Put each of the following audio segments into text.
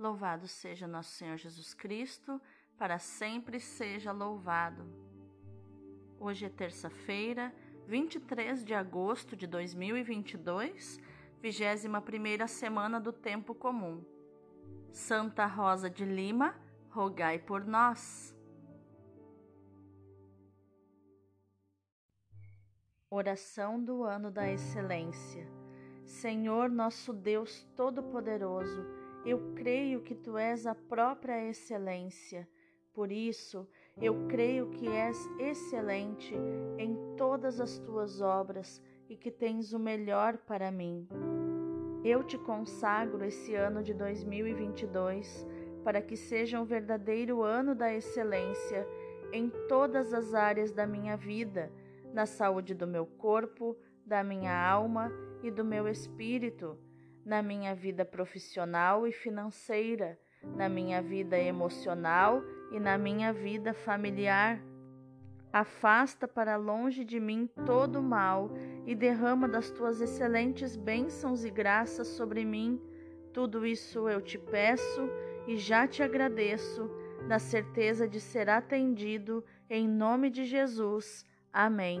Louvado seja nosso Senhor Jesus Cristo, para sempre seja louvado. Hoje é terça-feira, 23 de agosto de 2022, 21 semana do tempo comum. Santa Rosa de Lima, rogai por nós. Oração do ano da excelência. Senhor nosso Deus Todo-Poderoso, eu creio que tu és a própria excelência. Por isso, eu creio que és excelente em todas as tuas obras e que tens o melhor para mim. Eu te consagro esse ano de 2022 para que seja um verdadeiro ano da excelência em todas as áreas da minha vida, na saúde do meu corpo, da minha alma e do meu espírito na minha vida profissional e financeira, na minha vida emocional e na minha vida familiar. Afasta para longe de mim todo o mal e derrama das tuas excelentes bênçãos e graças sobre mim. Tudo isso eu te peço e já te agradeço, na certeza de ser atendido, em nome de Jesus. Amém.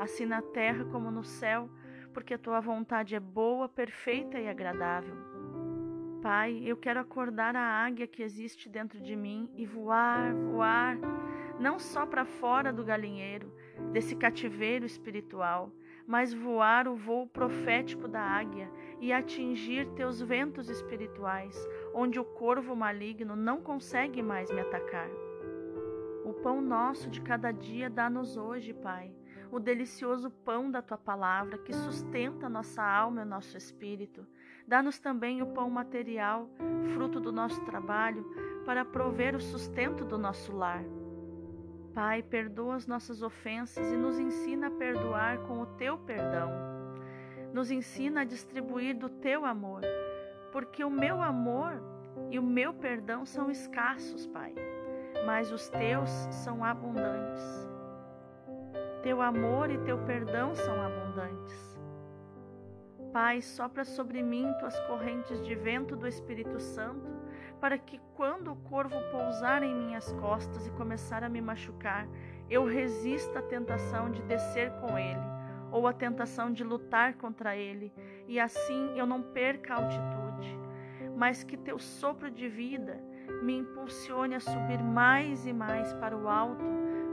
assim na terra como no céu, porque a tua vontade é boa, perfeita e agradável. Pai, eu quero acordar a águia que existe dentro de mim e voar, voar, não só para fora do galinheiro, desse cativeiro espiritual, mas voar o voo profético da águia e atingir teus ventos espirituais, onde o corvo maligno não consegue mais me atacar. O pão nosso de cada dia dá-nos hoje, Pai, o delicioso pão da tua palavra que sustenta nossa alma e nosso espírito. Dá-nos também o pão material, fruto do nosso trabalho, para prover o sustento do nosso lar. Pai, perdoa as nossas ofensas e nos ensina a perdoar com o teu perdão. Nos ensina a distribuir do teu amor, porque o meu amor e o meu perdão são escassos, Pai mas os teus são abundantes. Teu amor e teu perdão são abundantes. Pai, sopra sobre mim tuas correntes de vento do Espírito Santo, para que quando o corvo pousar em minhas costas e começar a me machucar, eu resista à tentação de descer com ele, ou à tentação de lutar contra ele, e assim eu não perca a altitude, mas que teu sopro de vida me impulsione a subir mais e mais para o alto,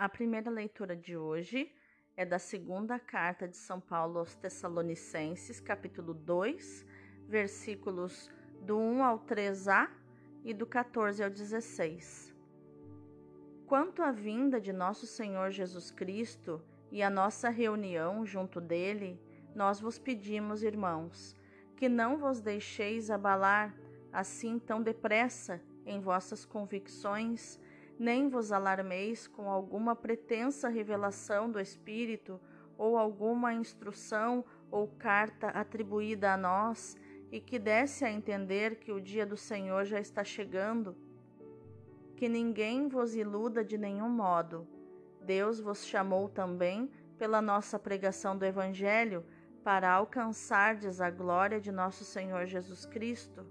A primeira leitura de hoje é da segunda carta de São Paulo aos Tessalonicenses, capítulo 2, versículos do 1 ao 3a e do 14 ao 16. Quanto à vinda de nosso Senhor Jesus Cristo e a nossa reunião junto dele, nós vos pedimos, irmãos, que não vos deixeis abalar assim tão depressa em vossas convicções nem vos alarmeis com alguma pretensa revelação do Espírito ou alguma instrução ou carta atribuída a nós e que desse a entender que o dia do Senhor já está chegando. Que ninguém vos iluda de nenhum modo. Deus vos chamou também pela nossa pregação do Evangelho para alcançardes a glória de nosso Senhor Jesus Cristo.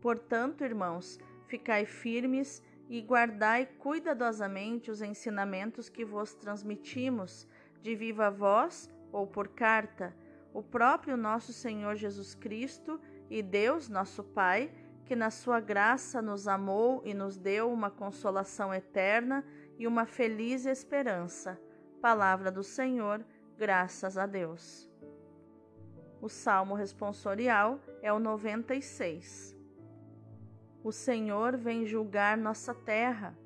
Portanto, irmãos, ficai firmes e guardai cuidadosamente os ensinamentos que vos transmitimos, de viva voz ou por carta, o próprio nosso Senhor Jesus Cristo e Deus, nosso Pai, que na sua graça nos amou e nos deu uma consolação eterna e uma feliz esperança. Palavra do Senhor, graças a Deus. O salmo responsorial é o 96. O Senhor vem julgar nossa terra.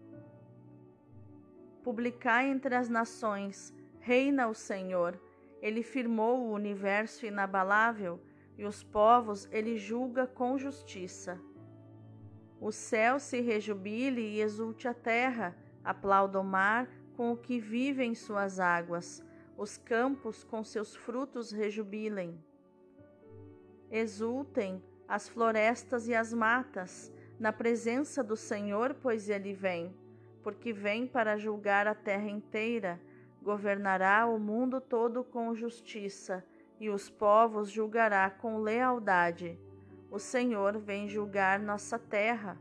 Publicai entre as nações, reina o Senhor. Ele firmou o universo inabalável e os povos ele julga com justiça. O céu se rejubile e exulte a terra, aplauda o mar com o que vive em suas águas, os campos com seus frutos rejubilem. Exultem as florestas e as matas, na presença do Senhor, pois ele vem, porque vem para julgar a terra inteira, governará o mundo todo com justiça, e os povos julgará com lealdade. O Senhor vem julgar nossa terra.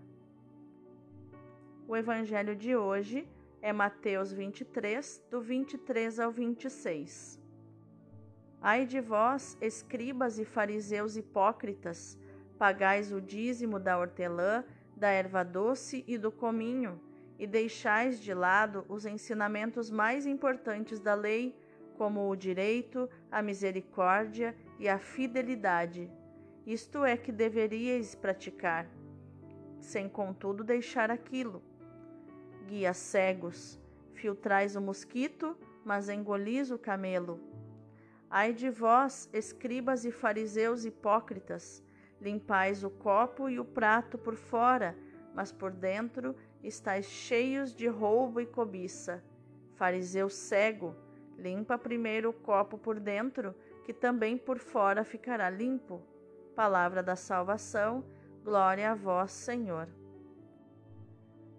O evangelho de hoje é Mateus 23, do 23 ao 26. Ai de vós, escribas e fariseus hipócritas, Pagais o dízimo da hortelã, da erva doce e do cominho, e deixais de lado os ensinamentos mais importantes da lei, como o direito, a misericórdia e a fidelidade. Isto é que deveríeis praticar, sem contudo deixar aquilo. Guias cegos, filtrais o mosquito, mas engolis o camelo. Ai de vós, escribas e fariseus hipócritas, Limpais o copo e o prato por fora, mas por dentro estáis cheios de roubo e cobiça. Fariseu cego, limpa primeiro o copo por dentro, que também por fora ficará limpo. Palavra da salvação, glória a vós, Senhor.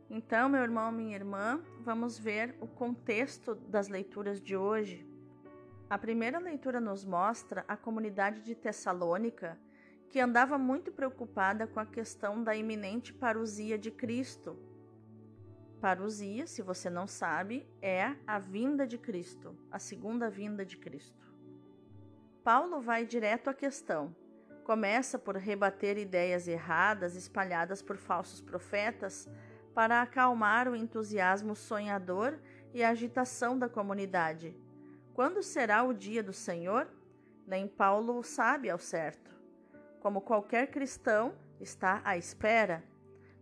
Então, meu irmão, minha irmã, vamos ver o contexto das leituras de hoje. A primeira leitura nos mostra a comunidade de Tessalônica que andava muito preocupada com a questão da iminente parousia de Cristo. Parousia, se você não sabe, é a vinda de Cristo, a segunda vinda de Cristo. Paulo vai direto à questão. Começa por rebater ideias erradas espalhadas por falsos profetas para acalmar o entusiasmo sonhador e a agitação da comunidade. Quando será o dia do Senhor? Nem Paulo sabe ao certo como qualquer cristão, está à espera.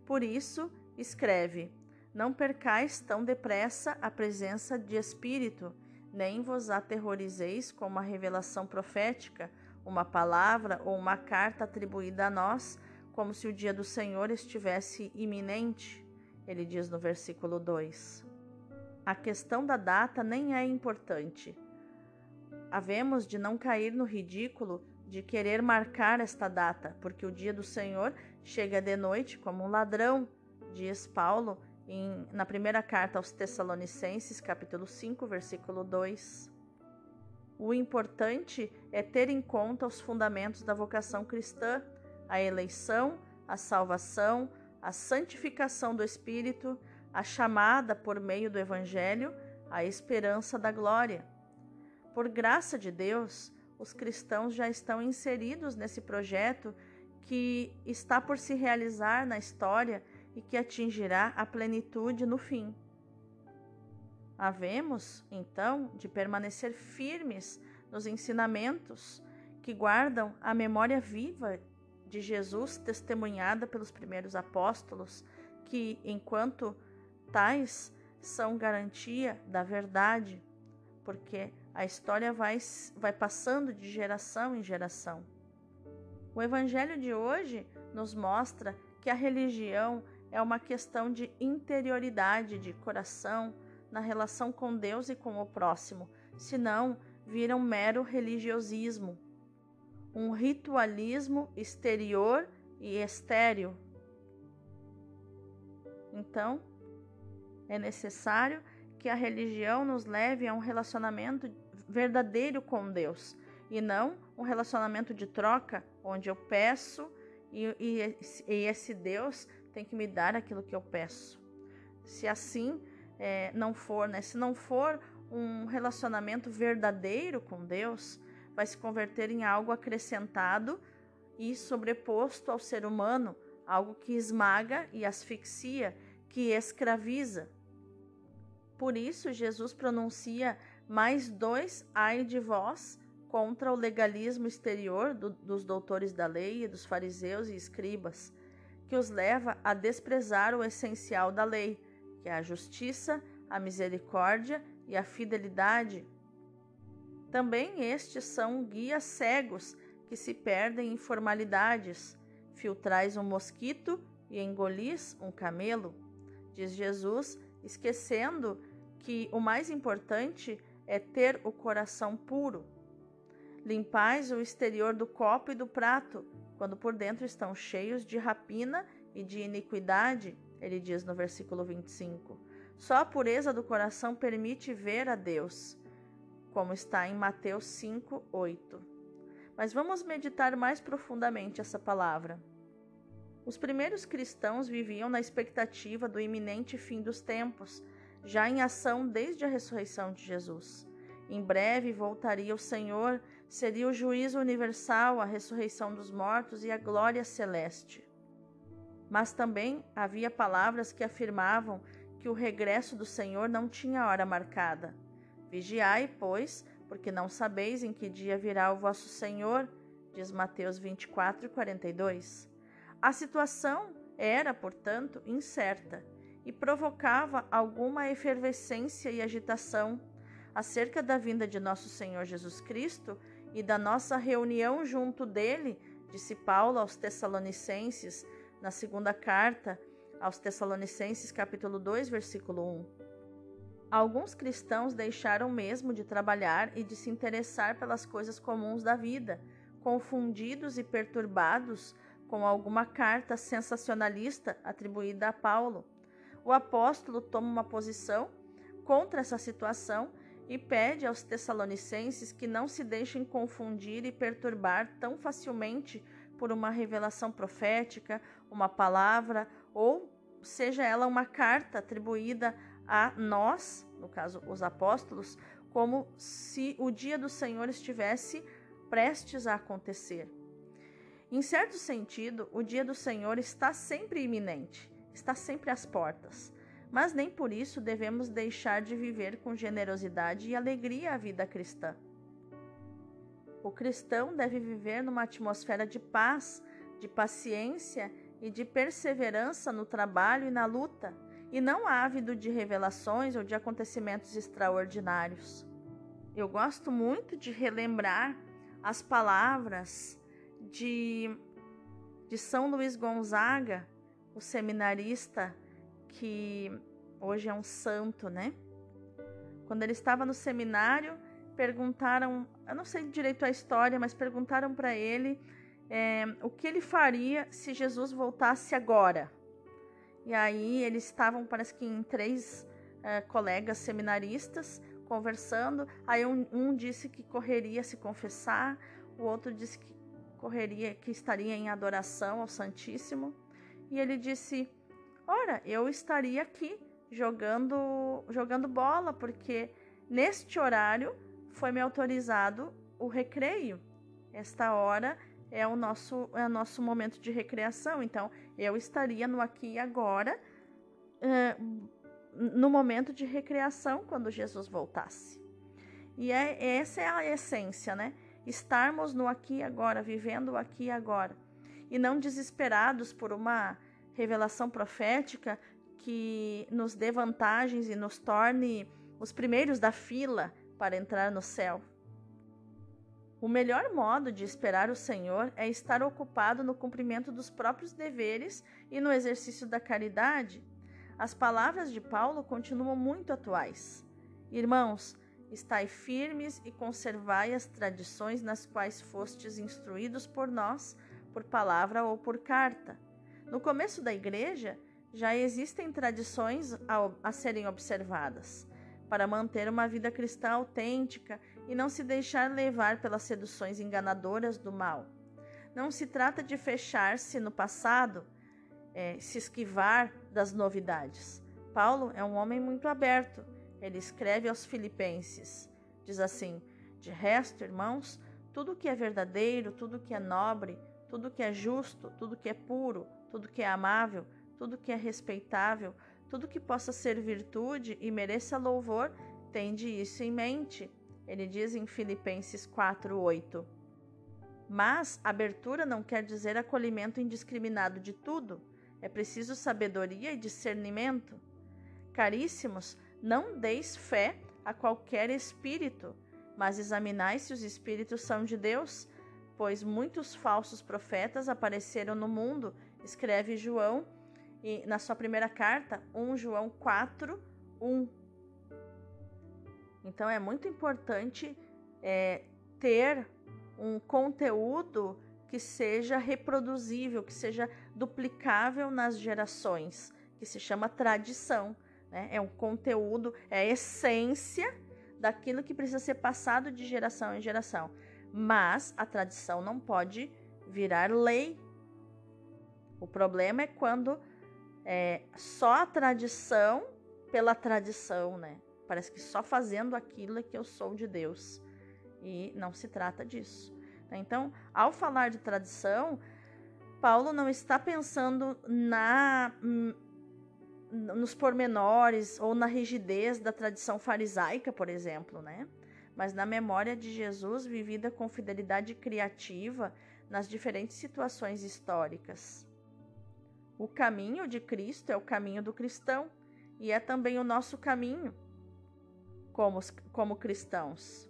Por isso, escreve: Não percais tão depressa a presença de Espírito, nem vos aterrorizeis com uma revelação profética uma palavra ou uma carta atribuída a nós, como se o dia do Senhor estivesse iminente, ele diz no versículo 2. A questão da data nem é importante. Havemos de não cair no ridículo de querer marcar esta data, porque o dia do Senhor chega de noite como um ladrão, diz Paulo em, na primeira carta aos Tessalonicenses, capítulo 5, versículo 2. O importante é ter em conta os fundamentos da vocação cristã, a eleição, a salvação, a santificação do Espírito, a chamada por meio do Evangelho, a esperança da glória. Por graça de Deus, os cristãos já estão inseridos nesse projeto que está por se realizar na história e que atingirá a plenitude no fim. Havemos, então, de permanecer firmes nos ensinamentos que guardam a memória viva de Jesus testemunhada pelos primeiros apóstolos, que, enquanto tais, são garantia da verdade, porque a história vai, vai passando de geração em geração. O Evangelho de hoje nos mostra que a religião é uma questão de interioridade, de coração, na relação com Deus e com o próximo, senão vira um mero religiosismo, um ritualismo exterior e estéril. Então, é necessário que a religião nos leve a um relacionamento verdadeiro com Deus e não um relacionamento de troca onde eu peço e, e, e esse Deus tem que me dar aquilo que eu peço. Se assim é, não for, né? Se não for um relacionamento verdadeiro com Deus, vai se converter em algo acrescentado e sobreposto ao ser humano, algo que esmaga e asfixia, que escraviza. Por isso, Jesus pronuncia mais dois ai de vós contra o legalismo exterior do, dos doutores da lei e dos fariseus e escribas, que os leva a desprezar o essencial da lei, que é a justiça, a misericórdia e a fidelidade. Também estes são guias cegos que se perdem em formalidades. Filtrais um mosquito e engolis um camelo, diz Jesus, esquecendo que o mais importante é ter o coração puro. Limpais o exterior do copo e do prato, quando por dentro estão cheios de rapina e de iniquidade, ele diz no versículo 25. Só a pureza do coração permite ver a Deus, como está em Mateus 5, 8. Mas vamos meditar mais profundamente essa palavra. Os primeiros cristãos viviam na expectativa do iminente fim dos tempos, já em ação desde a ressurreição de Jesus. Em breve voltaria o Senhor, seria o juízo universal, a ressurreição dos mortos e a glória celeste. Mas também havia palavras que afirmavam que o regresso do Senhor não tinha hora marcada. Vigiai, pois, porque não sabeis em que dia virá o vosso Senhor, diz Mateus 24 e 42. A situação era, portanto, incerta e provocava alguma efervescência e agitação acerca da vinda de nosso Senhor Jesus Cristo e da nossa reunião junto dele, disse Paulo aos Tessalonicenses na segunda carta aos Tessalonicenses, capítulo 2, versículo 1. Alguns cristãos deixaram mesmo de trabalhar e de se interessar pelas coisas comuns da vida, confundidos e perturbados com alguma carta sensacionalista atribuída a Paulo. O apóstolo toma uma posição contra essa situação e pede aos Tessalonicenses que não se deixem confundir e perturbar tão facilmente por uma revelação profética, uma palavra ou seja ela uma carta atribuída a nós, no caso os apóstolos, como se o dia do Senhor estivesse prestes a acontecer. Em certo sentido, o dia do Senhor está sempre iminente, está sempre às portas. Mas nem por isso devemos deixar de viver com generosidade e alegria a vida cristã. O cristão deve viver numa atmosfera de paz, de paciência e de perseverança no trabalho e na luta, e não ávido de revelações ou de acontecimentos extraordinários. Eu gosto muito de relembrar as palavras de, de São Luís Gonzaga, o seminarista que hoje é um santo, né? Quando ele estava no seminário, perguntaram, eu não sei direito a história, mas perguntaram para ele é, o que ele faria se Jesus voltasse agora. E aí eles estavam, parece que em três é, colegas seminaristas conversando. Aí um, um disse que correria se confessar, o outro disse que correria, que estaria em adoração ao Santíssimo. E ele disse: Ora, eu estaria aqui jogando, jogando bola, porque neste horário foi me autorizado o recreio. Esta hora é o nosso, é o nosso momento de recreação. Então, eu estaria no aqui e agora, uh, no momento de recreação, quando Jesus voltasse. E é, essa é a essência, né? Estarmos no aqui e agora, vivendo o aqui e agora. E não desesperados por uma revelação profética que nos dê vantagens e nos torne os primeiros da fila para entrar no céu. O melhor modo de esperar o Senhor é estar ocupado no cumprimento dos próprios deveres e no exercício da caridade. As palavras de Paulo continuam muito atuais. Irmãos, estai firmes e conservai as tradições nas quais fostes instruídos por nós, por palavra ou por carta. No começo da igreja, já existem tradições a, a serem observadas para manter uma vida cristã autêntica e não se deixar levar pelas seduções enganadoras do mal. Não se trata de fechar-se no passado, é, se esquivar das novidades. Paulo é um homem muito aberto. Ele escreve aos Filipenses: diz assim: De resto, irmãos, tudo que é verdadeiro, tudo que é nobre, tudo que é justo, tudo que é puro, tudo que é amável, tudo que é respeitável, tudo que possa ser virtude e mereça louvor, tende isso em mente. Ele diz em Filipenses 4:8. Mas abertura não quer dizer acolhimento indiscriminado de tudo. É preciso sabedoria e discernimento. Caríssimos, não deis fé a qualquer espírito, mas examinai se os espíritos são de Deus, pois muitos falsos profetas apareceram no mundo, escreve João e na sua primeira carta, 1 João 4, 1. Então é muito importante é, ter um conteúdo que seja reproduzível, que seja duplicável nas gerações, que se chama tradição. Né? É um conteúdo, é a essência daquilo que precisa ser passado de geração em geração. Mas a tradição não pode virar lei. O problema é quando é, só a tradição pela tradição, né? Parece que só fazendo aquilo é que eu sou de Deus. E não se trata disso. Então, ao falar de tradição, Paulo não está pensando na nos pormenores ou na rigidez da tradição farisaica, por exemplo, né? Mas na memória de Jesus vivida com fidelidade criativa nas diferentes situações históricas. O caminho de Cristo é o caminho do cristão e é também o nosso caminho como, como cristãos.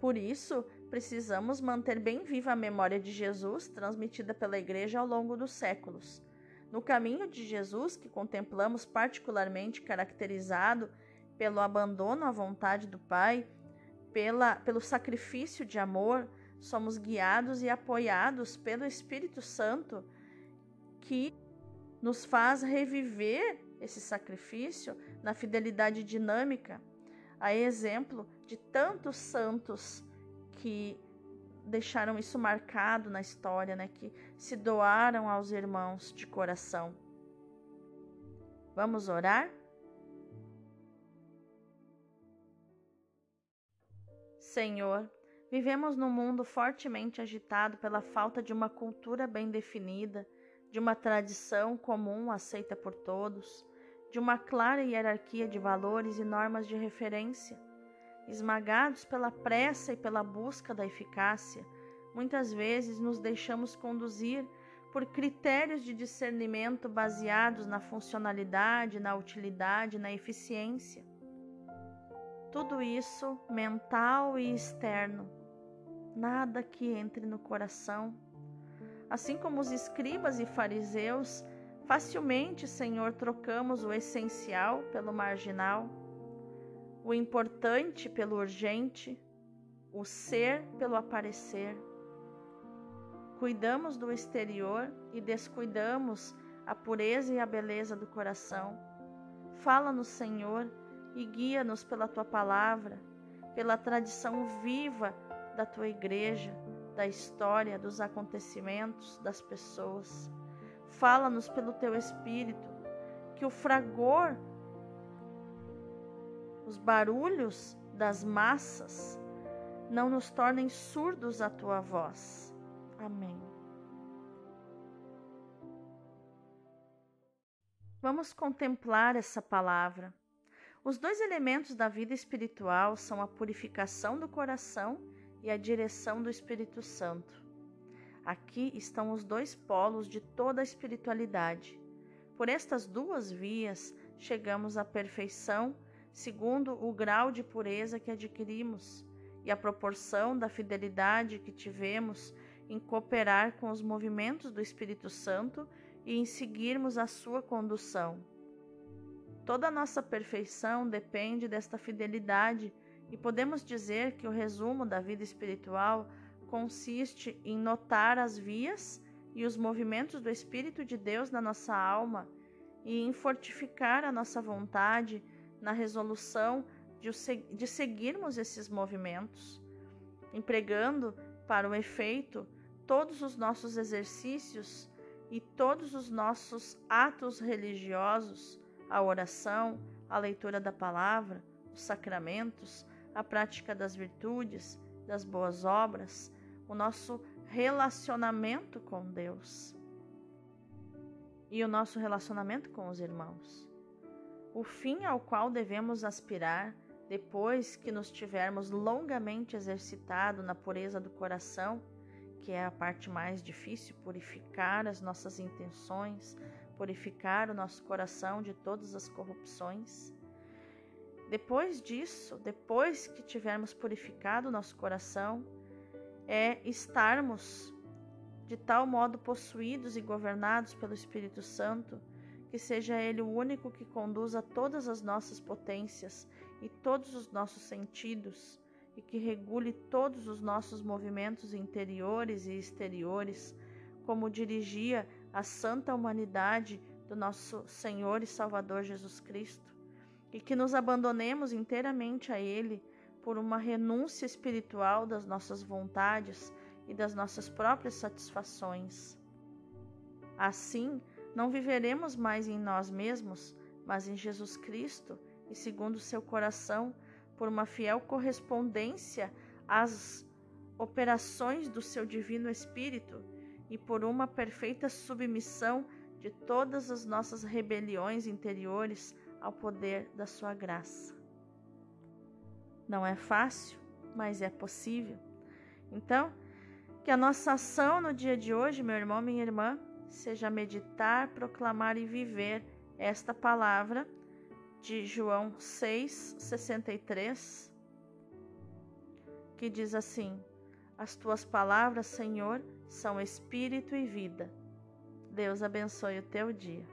Por isso, precisamos manter bem viva a memória de Jesus transmitida pela Igreja ao longo dos séculos. No caminho de Jesus, que contemplamos particularmente caracterizado pelo abandono à vontade do Pai, pela, pelo sacrifício de amor, somos guiados e apoiados pelo Espírito Santo, que nos faz reviver esse sacrifício na fidelidade dinâmica, a exemplo de tantos santos que deixaram isso marcado na história, né, que se doaram aos irmãos de coração. Vamos orar? Senhor, vivemos num mundo fortemente agitado pela falta de uma cultura bem definida de uma tradição comum aceita por todos, de uma clara hierarquia de valores e normas de referência. Esmagados pela pressa e pela busca da eficácia, muitas vezes nos deixamos conduzir por critérios de discernimento baseados na funcionalidade, na utilidade, na eficiência. Tudo isso mental e externo. nada que entre no coração. Assim como os escribas e fariseus, facilmente, Senhor, trocamos o essencial pelo marginal, o importante pelo urgente, o ser pelo aparecer. Cuidamos do exterior e descuidamos a pureza e a beleza do coração. Fala-nos, Senhor, e guia-nos pela tua palavra, pela tradição viva da tua igreja, da história, dos acontecimentos, das pessoas. Fala-nos pelo teu espírito, que o fragor, os barulhos das massas não nos tornem surdos à tua voz. Amém. Vamos contemplar essa palavra. Os dois elementos da vida espiritual são a purificação do coração e a direção do Espírito Santo. Aqui estão os dois polos de toda a espiritualidade. Por estas duas vias chegamos à perfeição, segundo o grau de pureza que adquirimos e a proporção da fidelidade que tivemos em cooperar com os movimentos do Espírito Santo e em seguirmos a sua condução. Toda a nossa perfeição depende desta fidelidade, e podemos dizer que o resumo da vida espiritual consiste em notar as vias e os movimentos do Espírito de Deus na nossa alma e em fortificar a nossa vontade na resolução de, seguirmos esses movimentos, empregando para o efeito todos os nossos exercícios e todos os nossos atos religiosos, a oração, a leitura da palavra, os sacramentos, a prática das virtudes, das boas obras, o nosso relacionamento com Deus e o nosso relacionamento com os irmãos. O fim ao qual devemos aspirar depois que nos tivermos longamente exercitado na pureza do coração que é a parte mais difícil, purificar as nossas intenções, purificar o nosso coração de todas as corrupções. Depois disso, depois que tivermos purificado o nosso coração, é estarmos de tal modo possuídos e governados pelo Espírito Santo, que seja Ele o único que conduza todas as nossas potências e todos os nossos sentidos e que regule todos os nossos movimentos interiores e exteriores, como dirigia a santa humanidade do nosso Senhor e Salvador Jesus Cristo, e que nos abandonemos inteiramente a Ele por uma renúncia espiritual das nossas vontades e das nossas próprias satisfações. Assim, não viveremos mais em nós mesmos, mas em Jesus Cristo e segundo seu coração por uma fiel correspondência às operações do seu Divino Espírito e por uma perfeita submissão de todas as nossas rebeliões interiores ao poder da Sua graça. Não é fácil, mas é possível. Então, que a nossa ação no dia de hoje, meu irmão, minha irmã, seja meditar, proclamar e viver esta palavra de João 6:63, que diz assim: As tuas palavras, Senhor, são espírito e vida. Deus abençoe o teu dia.